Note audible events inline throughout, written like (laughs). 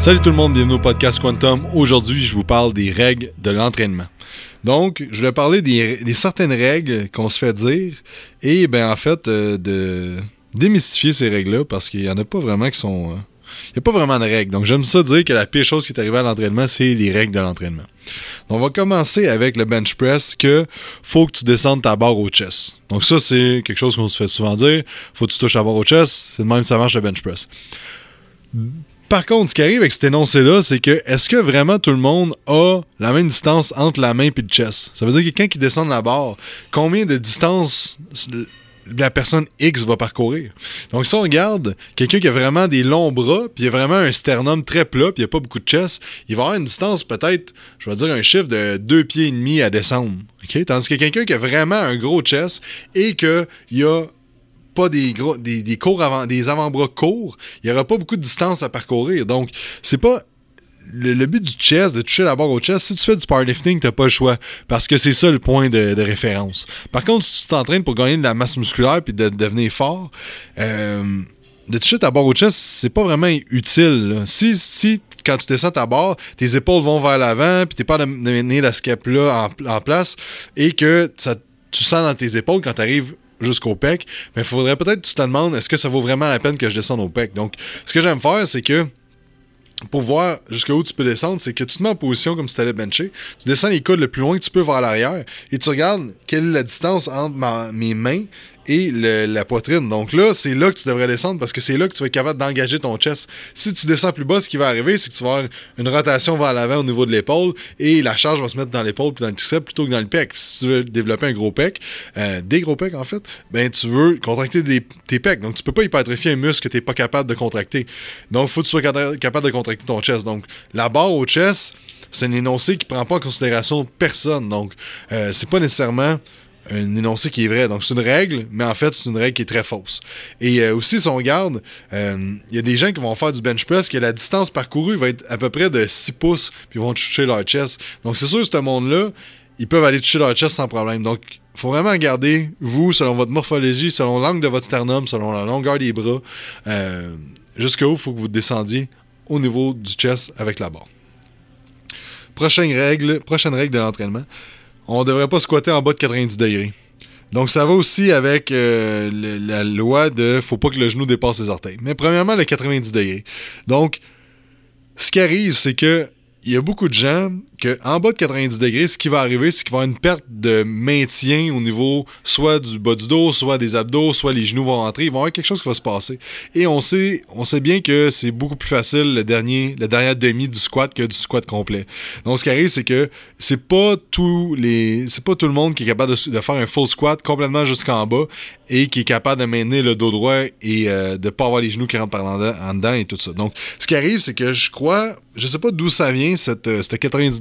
Salut tout le monde, bienvenue au podcast Quantum. Aujourd'hui, je vous parle des règles de l'entraînement. Donc, je vais parler des, certaines règles qu'on se fait dire et, ben, en fait, euh, de démystifier ces règles-là parce qu'il n'y en a pas vraiment qui sont. Euh, il n'y a pas vraiment de règles. Donc, j'aime ça dire que la pire chose qui est arrivée à l'entraînement, c'est les règles de l'entraînement. On va commencer avec le bench press que faut que tu descendes ta barre au chest. Donc, ça, c'est quelque chose qu'on se fait souvent dire. Faut que tu touches la barre au chest. C'est de même que ça marche le bench press. Par contre, ce qui arrive avec cet énoncé-là, c'est que est-ce que vraiment tout le monde a la même distance entre la main et le chest? Ça veut dire que quand il descend de la barre, combien de distance la personne X va parcourir? Donc, si on regarde quelqu'un qui a vraiment des longs bras, puis il a vraiment un sternum très plat, puis il a pas beaucoup de chest, il va avoir une distance peut-être, je vais dire un chiffre de deux pieds et demi à descendre. Tandis que quelqu'un qui a vraiment un gros chest et qu'il a pas des gros des, des avant, des avant-bras courts, il n'y aura pas beaucoup de distance à parcourir. Donc, c'est pas le, but du chest, de toucher la barre au chest, si tu fais du powerlifting, t'as pas le choix. Parce que c'est ça le point de, référence. Par contre, si tu t'entraînes pour gagner de la masse musculaire puis de, devenir fort, euh, de toucher ta barre au chest, c'est pas vraiment utile. Si, si quand tu descends ta barre, tes épaules vont vers l'avant, puis t'es pas de mener la scapula en, en place, et que ça, tu sens dans tes épaules quand tu arrives jusqu'au pec, mais il faudrait peut-être que tu te demandes est-ce que ça vaut vraiment la peine que je descende au pec? Donc, ce que j'aime faire, c'est que pour voir jusqu'où tu peux descendre, c'est que tu te mets en position comme si tu allais bencher. Tu descends les coudes le plus loin que tu peux vers l'arrière et tu regardes quelle est la distance entre mes mains et la poitrine. Donc là, c'est là que tu devrais descendre parce que c'est là que tu vas être capable d'engager ton chest. Si tu descends plus bas, ce qui va arriver, c'est que tu vas avoir une rotation vers l'avant au niveau de l'épaule et la charge va se mettre dans l'épaule puis dans le triceps plutôt que dans le pec. si tu veux développer un gros pec, euh, des gros pecs en fait, ben tu veux contracter tes pecs. Donc tu peux pas hypertrophier un muscle que tu n'es pas capable de contracter. Donc il faut que tu sois capable de contracter ton chest. Donc la barre au chest, c'est un énoncé qui prend pas en considération personne. Donc, euh, c'est pas nécessairement un énoncé qui est vrai. Donc, c'est une règle, mais en fait, c'est une règle qui est très fausse. Et euh, aussi, si on regarde, euh, il y a des gens qui vont faire du bench press que la distance parcourue va être à peu près de 6 pouces, puis ils vont toucher leur chest. Donc, c'est sûr, ce monde-là, ils peuvent aller toucher leur chest sans problème. Donc, il faut vraiment regarder, vous, selon votre morphologie, selon l'angle de votre sternum, selon la longueur des bras, euh, jusqu'où il faut que vous descendiez au niveau du chest avec la barre. Prochaine règle, prochaine règle de l'entraînement on devrait pas squatter en bas de 90 degrés. Donc ça va aussi avec euh, la loi de faut pas que le genou dépasse les orteils. Mais premièrement, le 90 degrés. Donc, ce qui arrive, c'est que il y a beaucoup de gens que en bas de 90 degrés, ce qui va arriver, c'est qu'il va y avoir une perte de maintien au niveau soit du bas du dos, soit des abdos, soit les genoux vont rentrer. Il va y avoir quelque chose qui va se passer. Et on sait, on sait bien que c'est beaucoup plus facile le dernier, la dernière demi du squat que du squat complet. Donc ce qui arrive, c'est que c'est pas tous les, c'est pas tout le monde qui est capable de, faire un full squat complètement jusqu'en bas et qui est capable de maintenir le dos droit et euh, de pas avoir les genoux qui rentrent par en dedans et tout ça. Donc ce qui arrive, c'est que je crois, je sais pas d'où ça vient cette, euh, cette 90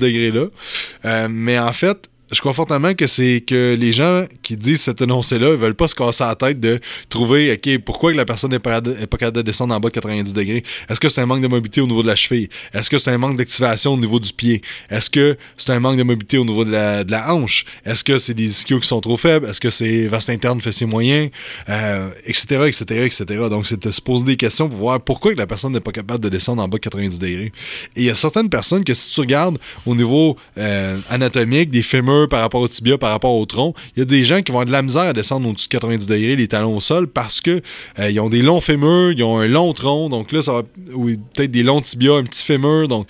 euh, mais en fait, je crois fortement que c'est que les gens qui disent cet énoncé-là, ils veulent pas se casser la tête de trouver, OK, pourquoi la personne n'est pas, capable de descendre en bas de 90 degrés? Est-ce que c'est un manque de mobilité au niveau de la cheville? Est-ce que c'est un manque d'activation au niveau du pied? Est-ce que c'est un manque de mobilité au niveau de la, hanche? Est-ce que c'est des ischios qui sont trop faibles? Est-ce que c'est vaste interne fessier moyen? Euh, etc., etc., etc. Donc, c'est de se poser des questions pour voir pourquoi la personne n'est pas capable de descendre en bas de 90 degrés. Et il y a certaines personnes que si tu regardes au niveau euh, anatomique, des fémurs, par rapport au tibia, par rapport au tronc. Il y a des gens qui vont avoir de la misère à descendre au-dessus de 90 degrés, les talons au sol, parce que euh, ils ont des longs fémurs, ils ont un long tronc, donc là, ça va, peut-être des longs tibias, un petit fémur. Donc,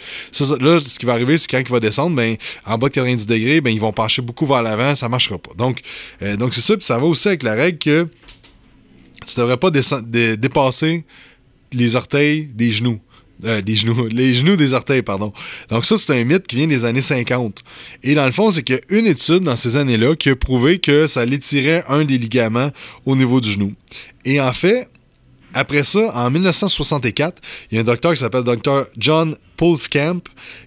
là, ce qui va arriver, c'est quand il va descendre, ben, en bas de 90 degrés, ben, ils vont pencher beaucoup vers l'avant, ça marchera pas. Donc, euh, donc c'est ça, puis ça va aussi avec la règle que tu devrais pas dépasser les orteils des genoux. Euh, les genoux, (laughs) les genoux des orteils, pardon. Donc ça, c'est un mythe qui vient des années 50. Et dans le fond, c'est qu'il y a une étude dans ces années-là qui a prouvé que ça l'étirait un des ligaments au niveau du genou. Et en fait, après ça, en 1964, il y a un docteur qui s'appelle Dr. John Pulskamp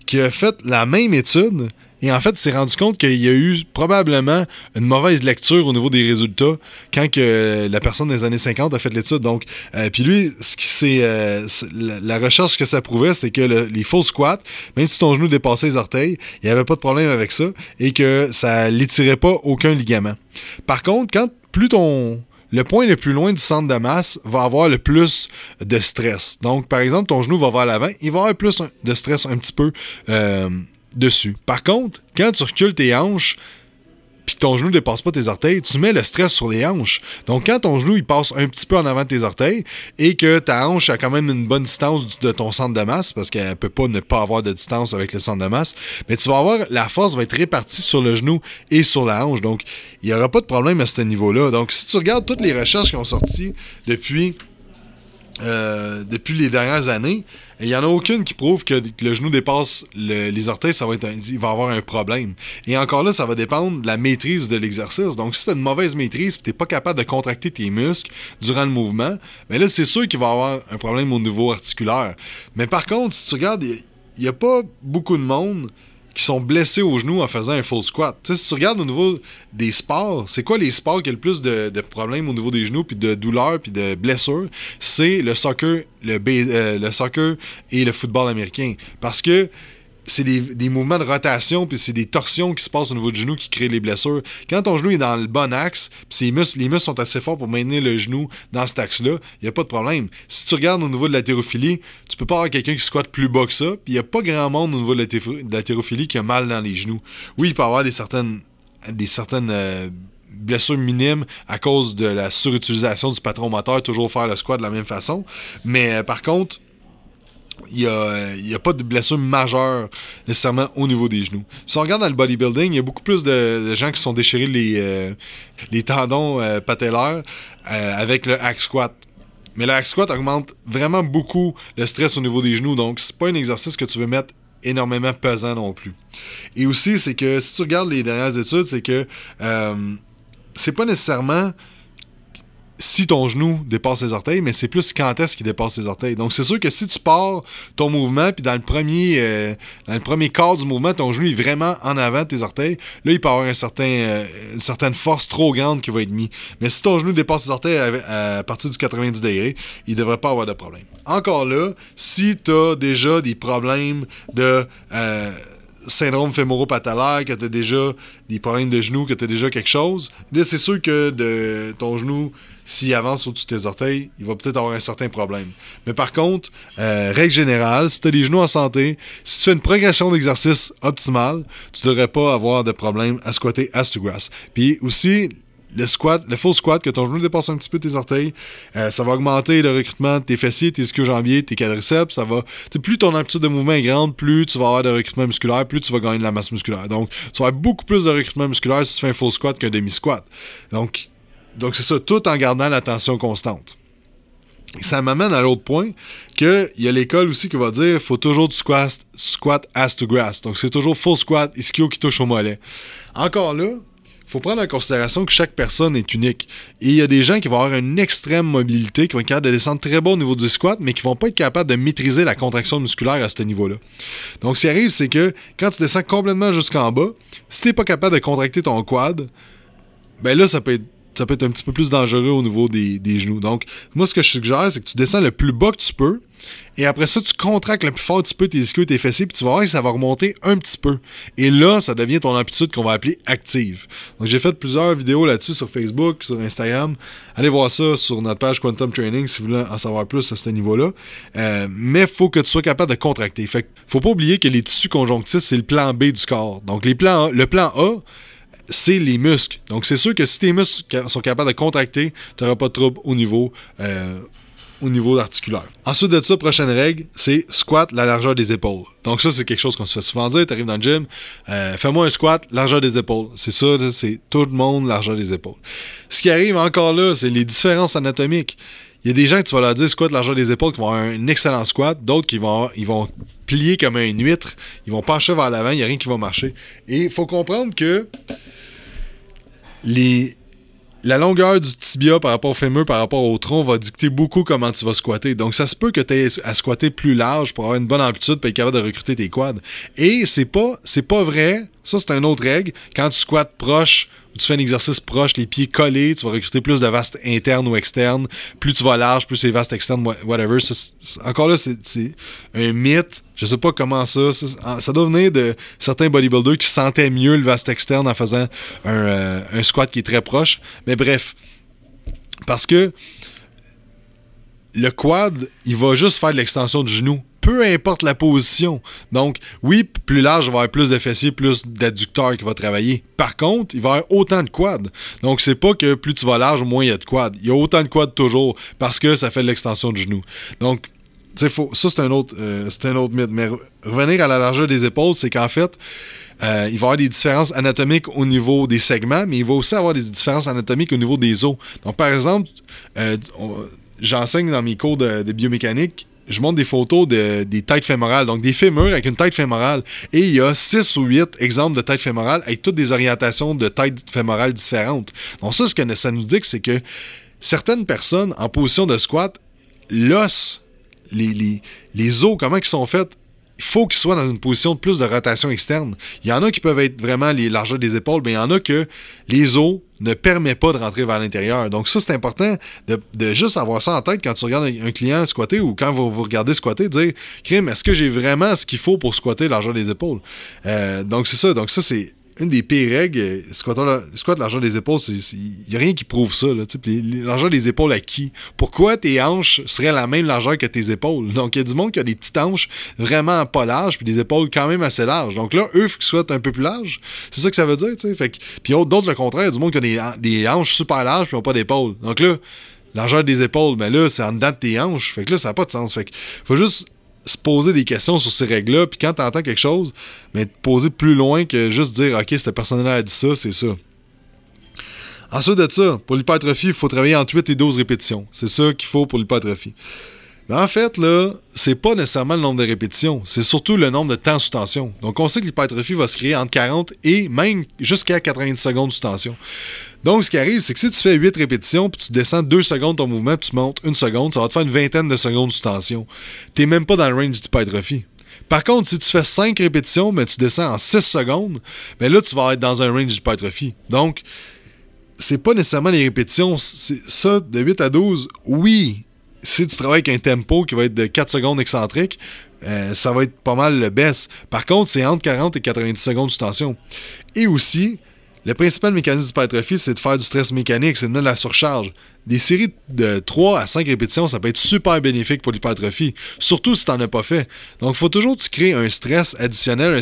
qui a fait la même étude, et en fait, il s'est rendu compte qu'il y a eu probablement une mauvaise lecture au niveau des résultats quand que la personne des années 50 a fait l'étude. Donc, euh, puis lui, ce qui c'est euh, la, recherche que ça prouvait, c'est que les faux squats, même si ton genou dépassait les orteils, il n'y avait pas de problème avec ça et que ça l'étirait pas aucun ligament. Par contre, quand plus ton le point le plus loin du centre de masse va avoir le plus de stress. Donc, par exemple, ton genou va vers l'avant, il va avoir plus de stress un petit peu euh, dessus. Par contre, quand tu recules tes hanches, puis ton genou ne dépasse pas tes orteils, tu mets le stress sur les hanches. Donc, quand ton genou il passe un petit peu en avant de tes orteils et que ta hanche a quand même une bonne distance de ton centre de masse, parce qu'elle peut pas ne pas avoir de distance avec le centre de masse, mais tu vas avoir la force va être répartie sur le genou et sur la hanche. Donc, il n'y aura pas de problème à ce niveau-là. Donc, si tu regardes toutes les recherches qui ont sorti depuis euh, depuis les dernières années, il n'y en a aucune qui prouve que, le genou dépasse les orteils, ça va être il va avoir un problème. Et encore là, ça va dépendre de la maîtrise de l'exercice. Donc, si tu as une mauvaise maîtrise et tu n'es pas capable de contracter tes muscles durant le mouvement, mais là, c'est sûr qu'il va avoir un problème au niveau articulaire. Mais par contre, si tu regardes, il n'y a pas beaucoup de monde qui sont blessés au genou en faisant un full squat. sais, si tu regardes au niveau des sports, c'est quoi les sports qui ont le plus de, problèmes au niveau des genoux, puis de douleurs, puis de blessures? C'est le soccer, le, euh, le soccer et le football américain. Parce que c'est des, mouvements de rotation, puis c'est des torsions qui se passent au niveau du genou qui créent les blessures. Quand ton genou est dans le bon axe, puis les muscles sont assez forts pour maintenir le genou dans cet axe-là, il n'y a pas de problème. Si tu regardes au niveau de la thérophilie, tu peux pas avoir quelqu'un qui squatte plus bas que ça, puis il n'y a pas grand monde au niveau de la, thérophilie qui a mal dans les genoux. Oui, il peut avoir des certaines, des certaines euh, blessures minimes à cause de la surutilisation du patron moteur, toujours faire le squat de la même façon, mais euh, par contre il n'y a, pas de blessure majeure nécessairement au niveau des genoux. Si on regarde dans le bodybuilding, il y a beaucoup plus de, gens qui sont déchirés les, euh, les tendons euh, patellaires euh, avec le hack squat. Mais le hack squat augmente vraiment beaucoup le stress au niveau des genoux, donc c'est pas un exercice que tu veux mettre énormément pesant non plus. Et aussi, c'est que si tu regardes les dernières études, c'est que c'est pas nécessairement si ton genou dépasse les orteils, mais c'est plus quand est-ce qu'il dépasse les orteils. Donc c'est sûr que si tu pars ton mouvement, puis dans le premier euh, dans le premier quart du mouvement, ton genou est vraiment en avant de tes orteils, là il peut avoir un certain, euh, une certaine force trop grande qui va être mise. Mais si ton genou dépasse les orteils à, partir du 90 degrés, il devrait pas avoir de problème. Encore là, si tu as déjà des problèmes de euh, syndrome fémoro-patellaire, que tu as déjà des problèmes de genoux, que tu as déjà quelque chose, là, c'est sûr que de ton genou, s'il avance au-dessus de tes orteils, il va peut-être avoir un certain problème. Mais par contre, euh, règle générale, si tu as des genoux en santé, si tu fais une progression d'exercice optimale, tu devrais pas avoir de problème à squatter as to grass. Puis aussi, le squat, le full squat, que ton genou dépasse un petit peu tes orteils, euh, ça va augmenter le recrutement de tes fessiers, tes ischio-jambiers, tes quadriceps. Ça va, plus ton amplitude de mouvement est grande, plus tu vas avoir de recrutement musculaire, plus tu vas gagner de la masse musculaire. Donc, tu vas avoir beaucoup plus de recrutement musculaire si tu fais un full squat qu'un demi-squat. Donc, donc c'est ça, tout en gardant la tension constante. Et ça m'amène à l'autre point, qu'il y a l'école aussi qui va dire faut toujours du squat, squat ass to grass. Donc c'est toujours full squat, ischio qui touche au mollet. Encore là, faut prendre en considération que chaque personne est unique. Et il y a des gens qui vont avoir une extrême mobilité, qui vont être capables de descendre très bas au niveau du squat, mais qui vont pas être capables de maîtriser la contraction musculaire à ce niveau-là. Donc, ce qui arrive, c'est que quand tu descends complètement jusqu'en bas, si tu n'es pas capable de contracter ton quad, ben là, ça peut être ça peut être un petit peu plus dangereux au niveau des, genoux. Donc, moi, ce que je suggère, c'est que tu descends le plus bas que tu peux. Et après ça, tu contractes le plus fort que tu peux tes ischios et tes fessiers, puis tu vas voir que ça va remonter un petit peu. Et là, ça devient ton amplitude qu'on va appeler active. Donc, j'ai fait plusieurs vidéos là-dessus sur Facebook, sur Instagram. Allez voir ça sur notre page Quantum Training si vous voulez en savoir plus à ce niveau-là. Euh, mais faut que tu sois capable de contracter. Fait faut pas oublier que les tissus conjonctifs, c'est le plan B du corps. Donc, les plans, le plan A, c'est les muscles. Donc, c'est sûr que si tes muscles sont capables de contracter, tu n'auras pas de trouble au niveau, euh, au niveau articulaire. Ensuite de ça, prochaine règle, c'est squat la largeur des épaules. Donc, ça, c'est quelque chose qu'on se fait souvent dire. Tu arrives dans le gym, euh, fais-moi un squat, largeur des épaules. C'est ça, c'est tout le monde, largeur des épaules. Ce qui arrive encore là, c'est les différences anatomiques. Il y a des gens que tu vas leur dire squat largeur des épaules qui vont avoir un excellent squat, d'autres qui vont, ils vont plier comme un huître, ils vont pencher vers l'avant, il n'y a rien qui va marcher. Et il faut comprendre que les, la longueur du tibia par rapport au fémur, par rapport au tronc, va dicter beaucoup comment tu vas squatter. Donc, ça se peut que tu aies à squatter plus large pour avoir une bonne amplitude pour être capable de recruter tes quads. Et c'est pas, c'est pas vrai. Ça, c'est une autre règle. Quand tu squattes proche tu fais un exercice proche, les pieds collés, tu vas recruter plus de vastes internes ou externes. Plus tu vas large, plus c'est vaste externe, whatever. encore là, c'est un mythe. Je sais pas comment ça, ça. doit venir de certains bodybuilders qui sentaient mieux le vaste externe en faisant un, euh, un squat qui est très proche. Mais bref, Parce que le quad, il va juste faire de l'extension du genou. Peu importe la position. Donc, oui, plus large, il va y avoir plus de fessiers, plus d'adducteurs qui va travailler. Par contre, il va y avoir autant de quad. Donc, c'est pas que plus tu vas large, moins il y a de quad. Il y a autant de quad toujours parce que ça fait de l'extension du genou. Donc, ça, c'est un, autre, euh, un autre mythe. Mais revenir à la largeur des épaules, c'est qu'en fait, euh, il va y avoir des différences anatomiques au niveau des segments, mais il va aussi avoir des différences anatomiques au niveau des os. Donc, par exemple, euh, j'enseigne dans mes cours de, biomécanique, je montre des photos de, des têtes fémorales, donc des fémurs avec une tête fémorale. Et il y a 6 ou 8 exemples de têtes fémorales avec toutes des orientations de têtes fémorales différentes. Donc ça, ce que ça nous dit, c'est que certaines personnes en position de squat, l'os, les, os, comment ils sont faits, il faut qu'ils soient dans une position de plus de rotation externe. Il y en a qui peuvent être vraiment les largeurs des épaules, mais il y en a que les os ne permettent pas de rentrer vers l'intérieur. Donc ça, c'est important de, juste avoir ça en tête quand tu regardes un, client squatter ou quand vous, vous regardez squatter, dire, Crime, est-ce que j'ai vraiment ce qu'il faut pour squatter largeur des épaules? Euh, donc c'est ça. Donc ça, c'est une des pires règles, euh, squat l'argent des épaules, il n'y a rien qui prouve ça. L'argent des épaules à qui? Pourquoi tes hanches seraient la même largeur que tes épaules? (laughs) Donc, il y a du monde qui a des petites hanches vraiment pas larges, puis des épaules quand même assez larges. Donc là, eux, qui soient un peu plus larges. C'est ça que ça veut dire. Fait que, puis d'autres, le contraire, il y a du monde qui a des, hanches super larges, puis n'ont pas d'épaules. Donc là, largeur des épaules, mais là, c'est en dedans de tes hanches. Fait là, ça n'a pas de sens. Fait faut juste se poser des questions sur ces règles-là, puis quand tu entends quelque chose, mais te poser plus loin que juste dire OK, cette personne-là a dit ça, c'est ça. Ensuite de ça, pour l'hypertrophie, il faut travailler entre 8 et 12 répétitions. C'est ça qu'il faut pour l'hypertrophie. Mais en fait, là, c'est pas nécessairement le nombre de répétitions, c'est surtout le nombre de temps sous tension. Donc, on sait que l'hypertrophie va se créer entre 40 et même jusqu'à 90 secondes sous tension. Donc, ce qui arrive, c'est que si tu fais 8 répétitions, puis tu descends 2 secondes ton mouvement, puis tu montes 1 seconde, ça va te faire une vingtaine de secondes sous tension. T'es même pas dans le range d'hypertrophie. Par contre, si tu fais 5 répétitions, mais tu descends en 6 secondes, mais là, tu vas être dans un range d'hypertrophie. Donc, c'est pas nécessairement les répétitions. Ça, de 8 à 12, oui, si tu travailles avec un tempo qui va être de 4 secondes excentrique, euh, ça va être pas mal le best. Par contre, c'est entre 40 et 90 secondes sous tension. Et aussi, le principal mécanisme d'hypertrophie, c'est de faire du stress mécanique, c'est de mettre la surcharge. Des séries de 3 à 5 répétitions, ça peut être super bénéfique pour l'hypertrophie, surtout si tu n'en as pas fait. Donc, il faut toujours que tu crées un stress additionnel, un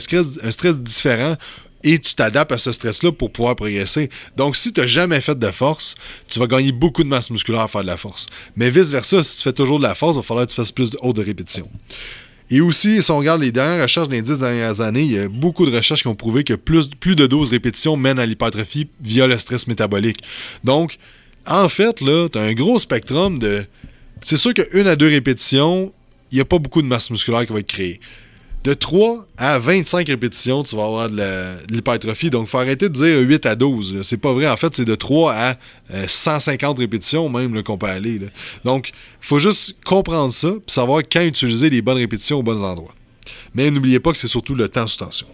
stress, différent, et tu t'adaptes à ce stress-là pour pouvoir progresser. Donc, si tu n'as jamais fait de force, tu vas gagner beaucoup de masse musculaire à faire de la force. Mais vice-versa, si tu fais toujours de la force, il va falloir que tu fasses plus de haute de répétitions. Et aussi, si on regarde les dernières recherches des 10 dernières années, il y a beaucoup de recherches qui ont prouvé que plus, de 12 répétitions mènent à l'hypertrophie via le stress métabolique. Donc, en fait, là, tu as un gros spectrum de. C'est sûr qu'une à deux répétitions, il n'y a pas beaucoup de masse musculaire qui va être créée de 3 à 25 répétitions, tu vas avoir de l'hypertrophie. Donc, il faut arrêter de dire 8 à 12. C'est pas vrai. En fait, c'est de 3 à 150 euh, répétitions même qu'on peut aller. Donc, faut juste comprendre ça et savoir quand utiliser les bonnes répétitions aux bons endroits. Mais n'oubliez pas que c'est surtout le temps sous tension.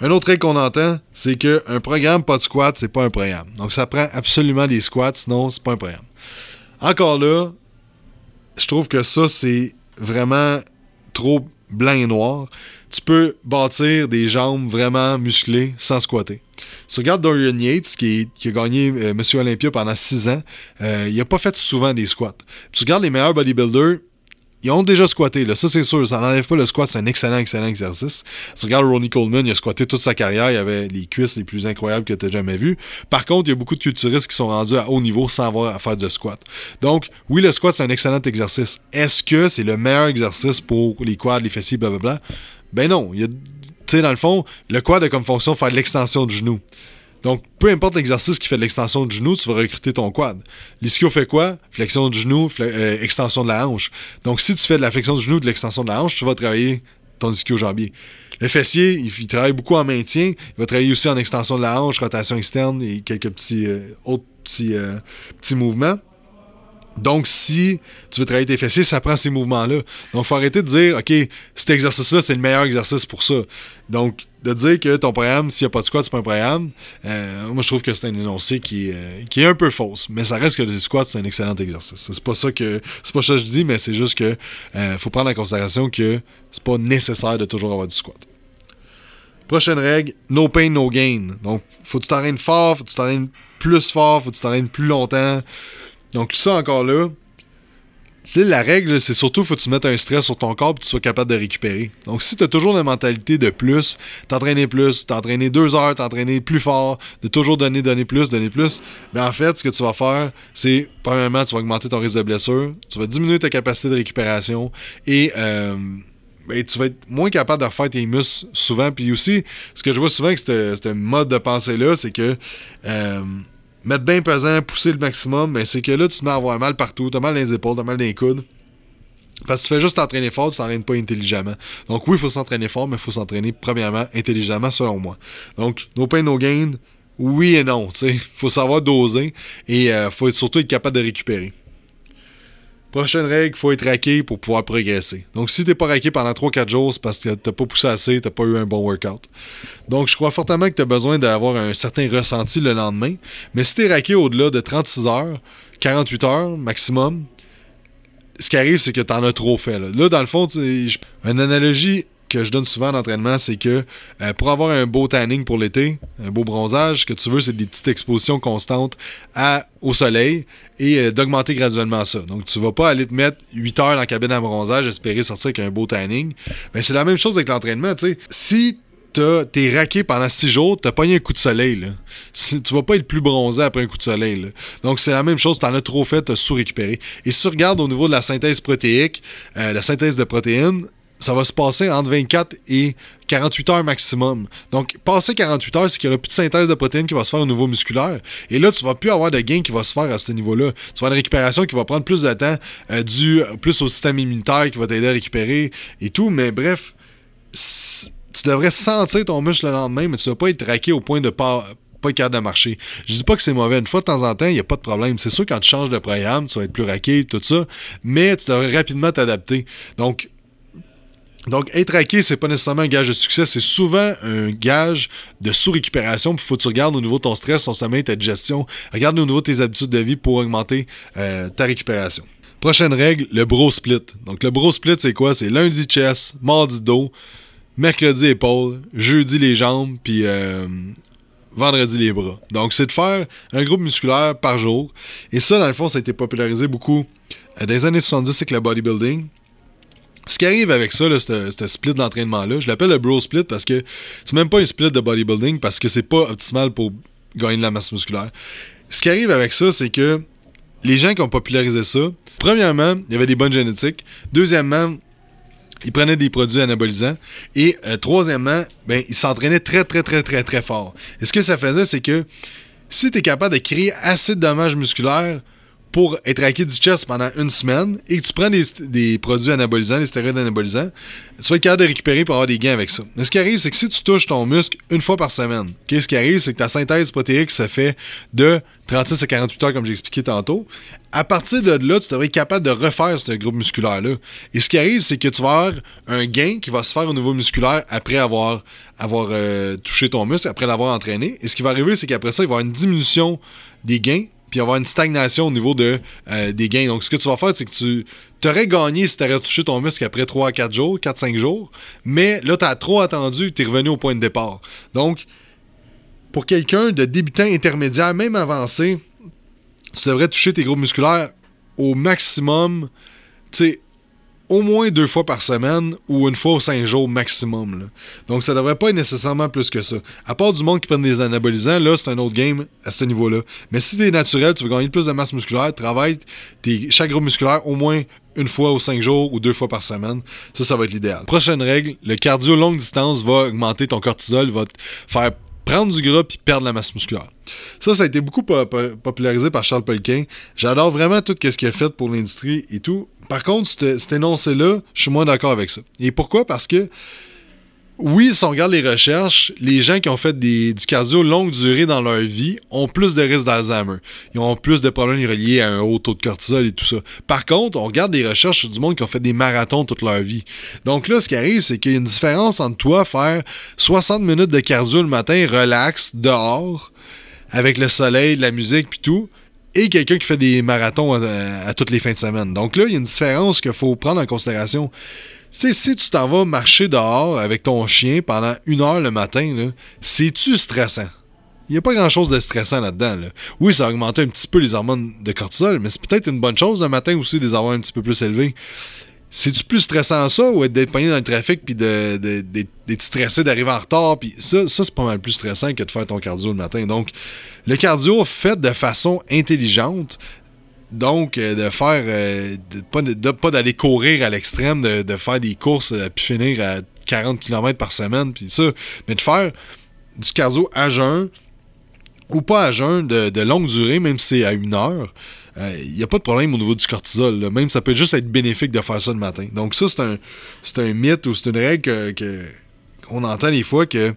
Un autre truc qu'on entend, c'est qu'un programme pas de squat, c'est pas un programme. Donc, ça prend absolument des squats, sinon, c'est pas un programme. Encore là, je trouve que ça, c'est vraiment trop blanc et noir, tu peux bâtir des jambes vraiment musclées sans squatter. Si tu regardes Dorian Yates, qui, a gagné euh, Monsieur Olympia pendant 6 ans, euh, il n'a pas fait souvent des squats. tu regardes les meilleurs bodybuilders, ils ont déjà squatté, ça c'est sûr, ça n'enlève pas le squat, c'est un excellent, excellent exercice. Si tu regardes Ronnie Coleman, il a squatté toute sa carrière, il avait les cuisses les plus incroyables que tu as jamais vues. Par contre, il y a beaucoup de culturistes qui sont rendus à haut niveau sans avoir à faire de squat. Donc, oui, le squat, c'est un excellent exercice. Est-ce que c'est le meilleur exercice pour les quads, les fessiers, blablabla? Ben non. Tu sais, dans le fond, le quad a comme fonction de faire de l'extension du genou. Donc, peu importe l'exercice qui fait de l'extension du genou, tu vas recruter ton quad. L'ischio fait quoi? Flexion du genou, euh, extension de la hanche. Donc, si tu fais de la flexion du genou, de l'extension de la hanche, tu vas travailler ton ischio-jambier. Le fessier, il, travaille beaucoup en maintien. Il va travailler aussi en extension de la hanche, rotation externe et quelques petits euh, autres petits, euh, petits mouvements. Donc, si tu veux travailler tes fessiers, ça prend ces mouvements-là. Donc, faut arrêter de dire, OK, cet exercice-là, c'est le meilleur exercice pour ça. Donc, de dire que ton programme, s'il n'y a pas de squat, c'est pas un programme, euh, moi, je trouve que c'est un énoncé qui, euh, qui est un peu fausse. Mais ça reste que le squat, c'est un excellent exercice. C'est pas ça que c'est pas ça que je dis, mais c'est juste que euh, faut prendre en considération que c'est pas nécessaire de toujours avoir du squat. Prochaine règle, no pain, no gain. Donc, faut que tu t'entraînes fort, faut que tu t'entraînes plus fort, faut que tu t'entraînes plus longtemps. Donc, ça encore là, la règle, c'est surtout faut que tu mettes un stress sur ton corps et que tu sois capable de récupérer. Donc, si tu as toujours la mentalité de plus, t'entraîner plus, t'entraîner deux heures, t'entraîner plus fort, de toujours donner, donner plus, donner plus, ben en fait, ce que tu vas faire, c'est, premièrement, tu vas augmenter ton risque de blessure, tu vas diminuer ta capacité de récupération et euh, ben, tu vas être moins capable de refaire tes muscles souvent. Puis aussi, ce que je vois souvent avec ce mode de pensée-là, c'est que euh, mettre bien pesant, pousser le maximum, mais c'est que là, tu te mets à avoir mal partout, t'as mal dans les épaules, t'as mal dans les coudes. Parce que tu fais juste t'entraîner fort, tu t'entraînes pas intelligemment. Donc oui, il faut s'entraîner fort, mais il faut s'entraîner premièrement intelligemment, selon moi. Donc, no pain, no gain, oui et non, tu faut savoir doser et euh, faut surtout être capable de récupérer. Prochaine règle, faut être raqué pour pouvoir progresser. Donc, si tu n'es pas raqué pendant 3-4 jours, c'est parce que tu n'as pas poussé assez, tu n'as pas eu un bon workout. Donc, je crois fortement que tu as besoin d'avoir un certain ressenti le lendemain. Mais si tu es raqué au-delà de 36 heures, 48 heures maximum, ce qui arrive, c'est que tu en as trop fait. Là, dans le fond, une analogie que je donne souvent en entraînement, c'est que euh, pour avoir un beau tanning pour l'été, un beau bronzage, ce que tu veux, c'est des petites expositions constantes au soleil et euh, d'augmenter graduellement ça. Donc, tu vas pas aller te mettre 8 heures dans la cabine à bronzage, espérer sortir avec un beau tanning. Mais c'est la même chose avec l'entraînement, tu sais. Si t'es raqué pendant 6 jours, t'as pogné un coup de soleil. Là. tu vas pas être plus bronzé après un coup de soleil. Donc c'est la même chose, t'en as trop fait, t'as sous-récupéré. Et si tu regardes au niveau de la synthèse protéique, euh, la synthèse de protéines, ça va se passer entre 24 et 48 heures maximum. Donc, passer 48 heures, c'est qu'il n'y aura plus de synthèse de protéines qui va se faire au niveau musculaire. Et là, tu vas plus avoir de gain qui va se faire à ce niveau-là. Tu vas avoir une récupération qui va prendre plus de temps, euh, dû plus au système immunitaire qui va t'aider à récupérer et tout. Mais bref, tu devrais sentir ton muscle le lendemain, mais tu ne vas pas être raqué au point de pas pas être capable de marcher. Je dis pas que c'est mauvais. Une fois de temps en temps, il n'y a pas de problème. C'est sûr, quand tu changes de programme, tu vas être plus raqué, tout ça, mais tu devrais rapidement t'adapter. Donc, donc, être raqué, c'est pas nécessairement un gage de succès, c'est souvent un gage de sous-récupération. Il faut que tu regardes au niveau ton stress, ton sommeil, ta digestion. Regarde au niveau tes habitudes de vie pour augmenter euh, ta récupération. Prochaine règle, le bro split. Donc, le bro split, c'est quoi? C'est lundi chest, mardi dos, mercredi épaule, jeudi les jambes, puis euh, vendredi les bras. Donc, c'est de faire un groupe musculaire par jour. Et ça, dans le fond, ça a été popularisé beaucoup euh, dans les années 70 avec le bodybuilding. Ce qui arrive avec ça, ce split d'entraînement-là, je l'appelle le bro split parce que c'est même pas un split de bodybuilding parce que c'est pas optimal pour gagner de la masse musculaire. Ce qui arrive avec ça, c'est que les gens qui ont popularisé ça, premièrement, il y avait des bonnes génétiques. Deuxièmement, ils prenaient des produits anabolisants. Et euh, troisièmement, ben, ils s'entraînaient très, très, très, très, très fort. Et ce que ça faisait, c'est que si tu es capable de créer assez de dommages musculaires pour être acquis du chest pendant une semaine et que tu prends des, produits anabolisants, des stéroïdes anabolisants, tu vas être capable de récupérer pour avoir des gains avec ça. Mais ce qui arrive, c'est que si tu touches ton muscle une fois par semaine, ce qui arrive, c'est que ta synthèse protéique se fait de 36 à 48 heures, comme j'ai expliqué tantôt. À partir de là, tu devrais être capable de refaire ce groupe musculaire-là. Et ce qui arrive, c'est que tu vas avoir un gain qui va se faire au niveau musculaire après avoir, avoir euh, touché ton muscle, après l'avoir entraîné. Et ce qui va arriver, c'est qu'après ça, il va y avoir une diminution des gains puis avoir une stagnation au niveau de, euh, des gains. Donc, ce que tu vas faire, c'est que tu aurais gagné si tu aurais touché ton muscle après 3 à 4 jours, 4-5 jours, mais là, tu as trop attendu, tu es revenu au point de départ. Donc, pour quelqu'un de débutant intermédiaire, même avancé, tu devrais toucher tes groupes musculaires au maximum, tu sais, au moins deux fois par semaine ou une fois aux cinq jours maximum. Donc ça devrait pas être nécessairement plus que ça. À part du monde qui prend des anabolisants, là c'est un autre game à ce niveau-là. Mais si tu es naturel, tu veux gagner plus de masse musculaire, travaille tes, chaque groupe musculaire au moins une fois aux cinq jours ou deux fois par semaine. Ça, ça va être l'idéal. Prochaine règle, le cardio longue distance va augmenter ton cortisol, va faire prendre du gras puis perdre la masse musculaire. Ça, ça a été beaucoup popularisé par Charles Pelquin. J'adore vraiment tout ce qu'il a fait pour l'industrie et tout. Par contre, cet énoncé-là, je suis moins d'accord avec ça. Et pourquoi? Parce que, oui, si on regarde les recherches, les gens qui ont fait du cardio longue durée dans leur vie ont plus de risques d'Alzheimer. Ils ont plus de problèmes reliés à un haut taux de cortisol et tout ça. Par contre, on regarde les recherches sur du monde qui ont fait des marathons toute leur vie. Donc là, ce qui arrive, c'est qu'il y a une différence entre toi faire 60 minutes de cardio le matin, relax, dehors, avec le soleil, la musique puis tout, et quelqu'un qui fait des marathons à, toutes les fins de semaine. Donc là, il y a une différence qu'il faut prendre en considération. Sais, si tu t'en vas marcher dehors avec ton chien pendant une heure le matin, c'est-tu stressant? Il n'y a pas grand-chose de stressant là-dedans. Oui, ça a augmenté un petit peu les hormones de cortisol, mais c'est peut-être une bonne chose le matin aussi de les avoir un petit peu plus élevés. C'est-tu plus stressant ça ou d'être pogné dans le trafic puis d'être stressé d'arriver en retard? Puis ça, ça c'est pas mal plus stressant que de faire ton cardio le matin. Donc, le cardio fait de façon intelligente, donc, euh, de faire. Euh, de, pas, d'aller courir à l'extrême, de, faire des courses, euh, puis finir à 40 km par semaine, puis ça. Mais de faire du cardio à jeun, ou pas à jeun, de, longue durée, même si c'est à une heure. Il n'y a pas de problème au niveau du cortisol. Même ça peut juste être bénéfique de faire ça le matin. Donc, ça, c'est un, un mythe ou c'est une règle que on entend des fois que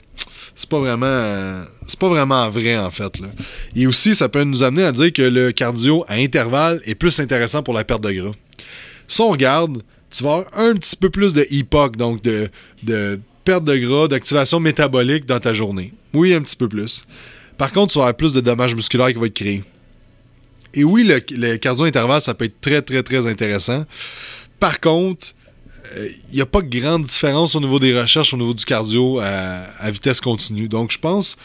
c'est pas vraiment c'est pas vraiment vrai en fait. Là. Et aussi, ça peut nous amener à dire que le cardio à intervalle est plus intéressant pour la perte de gras. Si on regarde, tu vas avoir un petit peu plus de donc de, de perte de gras, d'activation métabolique dans ta journée. Oui, un petit peu plus. Par contre, tu vas avoir plus de dommages musculaires qui vont être créés. Et oui, le, le cardio intervalle, ça peut être très, très, très intéressant. Par contre, il euh, n'y a pas de grande différence au niveau des recherches, au niveau du cardio à, vitesse continue. Donc, je pense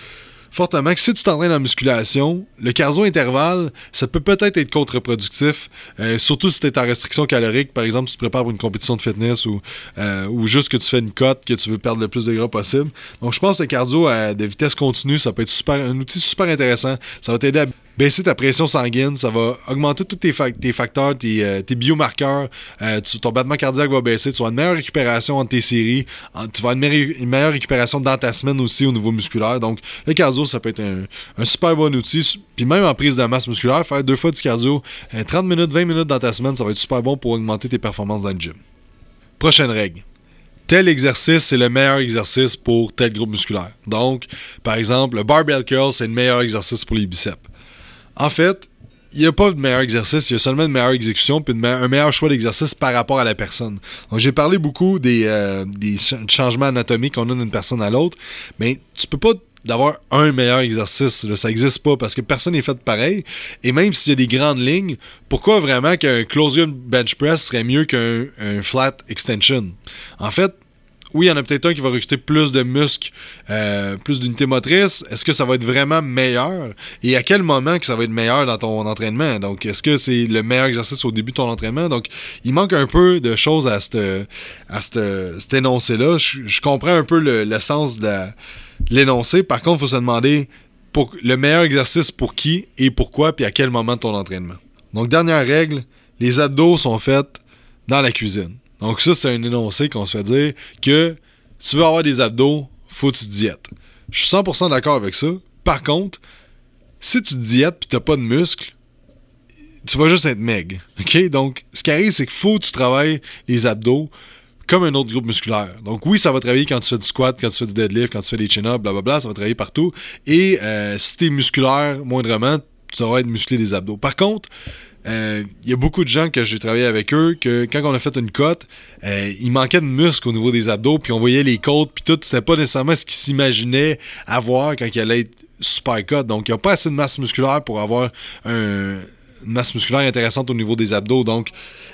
fortement que si tu t'entraînes en musculation, le cardio intervalle, ça peut peut-être être contre-productif, euh, surtout si tu es en restriction calorique. Par exemple, si tu te prépares pour une compétition de fitness ou, euh, ou juste que tu fais une cote, que tu veux perdre le plus de gras possible. Donc, je pense que le cardio à de vitesse continue, ça peut être super, un outil super intéressant. Ça va t'aider à baisser ta pression sanguine, ça va augmenter tous tes, facteurs, tes, euh, biomarqueurs, euh, ton battement cardiaque va baisser, tu vas avoir une meilleure récupération entre tes séries, tu vas avoir une, meilleure récupération dans ta semaine aussi au niveau musculaire. Donc, le cardio, ça peut être un, super bon outil. Puis même en prise de masse musculaire, faire deux fois du cardio, 30 euh, minutes, 20 minutes dans ta semaine, ça va être super bon pour augmenter tes performances dans le gym. Prochaine règle tel exercice, c'est le meilleur exercice pour tel groupe musculaire. Donc, par exemple, le barbell curl, c'est le meilleur exercice pour les biceps. En fait, il n'y a pas de meilleur exercice, il y a seulement une meilleure exécution puis un meilleur choix d'exercice par rapport à la personne. Donc, j'ai parlé beaucoup des, euh, changements anatomiques qu'on a d'une personne à l'autre, mais tu peux pas d'avoir un meilleur exercice. Ça n'existe pas parce que personne n'est fait pareil. Et même s'il y a des grandes lignes, pourquoi vraiment qu'un closium bench press serait mieux qu'un flat extension? En fait, oui, il y en a peut-être un qui va recruter plus de muscles, euh, plus d'unités motrices. Est-ce que ça va être vraiment meilleur? Et à quel moment que ça va être meilleur dans ton entraînement? Donc, est-ce que c'est le meilleur exercice au début de ton entraînement? Donc, il manque un peu de choses à, à cet énoncé-là. Je, comprends un peu le, sens de l'énoncé. Par contre, il faut se demander pour le meilleur exercice pour qui et pourquoi, puis à quel moment de ton entraînement. Donc, dernière règle, les abdos sont faits dans la cuisine. Donc ça, c'est un énoncé qu'on se fait dire que si tu veux avoir des abdos, faut que tu diètes. Je suis 100% d'accord avec ça. Par contre, si tu diètes tu n'as pas de muscles, tu vas juste être meg. Donc, ce qui arrive, c'est qu'il faut que tu travailles les abdos comme un autre groupe musculaire. Donc oui, ça va travailler quand tu fais du squat, quand tu fais du deadlift, quand tu fais des chin-ups, blablabla, ça va travailler partout. Et euh, si tu es musculaire moindrement, tu devras être musclé des abdos. Par contre, il euh, y a beaucoup de gens que j'ai travaillé avec eux que quand on a fait une cote, euh, il manquait de muscles au niveau des abdos, puis on voyait les côtes, puis tout, c'était pas nécessairement ce qu'ils s'imaginaient avoir quand il allait être super cut. Donc, il n'y a pas assez de masse musculaire pour avoir un, masse musculaire intéressante au niveau des abdos. Donc,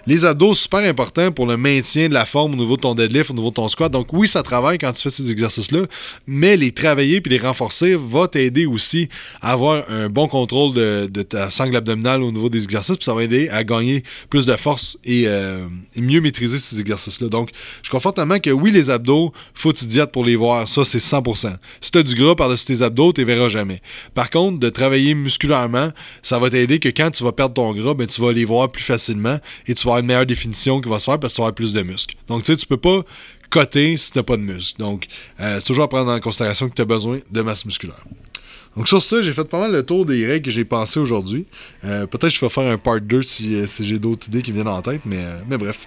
les abdos, super important pour le maintien de la forme au niveau de ton deadlift, au niveau de ton squat. Donc, oui, ça travaille quand tu fais ces exercices-là, mais les travailler puis les renforcer va t'aider aussi à avoir un bon contrôle de, ta sangle abdominale au niveau des exercices, puis ça va aider à gagner plus de force et, euh, mieux maîtriser ces exercices-là. Donc, je crois fortement que oui, les abdos, faut tu diètes pour les voir. Ça, c'est 100%. Si tu as du gras par-dessus tes abdos, tu verras jamais. Par contre, de travailler musculairement, ça va t'aider que quand tu vas perdre ton gras, ben, tu vas les voir plus facilement et tu vas avoir une meilleure définition qui va se faire parce que tu vas avoir plus de muscles. Donc, tu sais, tu peux pas coter si tu n'as pas de muscles. Donc, euh, c'est toujours à prendre en considération que tu as besoin de masse musculaire. Donc sur ça, j'ai fait pas mal le tour des règles que j'ai pensées aujourd'hui. Euh, peut-être que je vais faire un part 2 si, si j'ai d'autres idées qui viennent en tête, mais, euh, mais bref.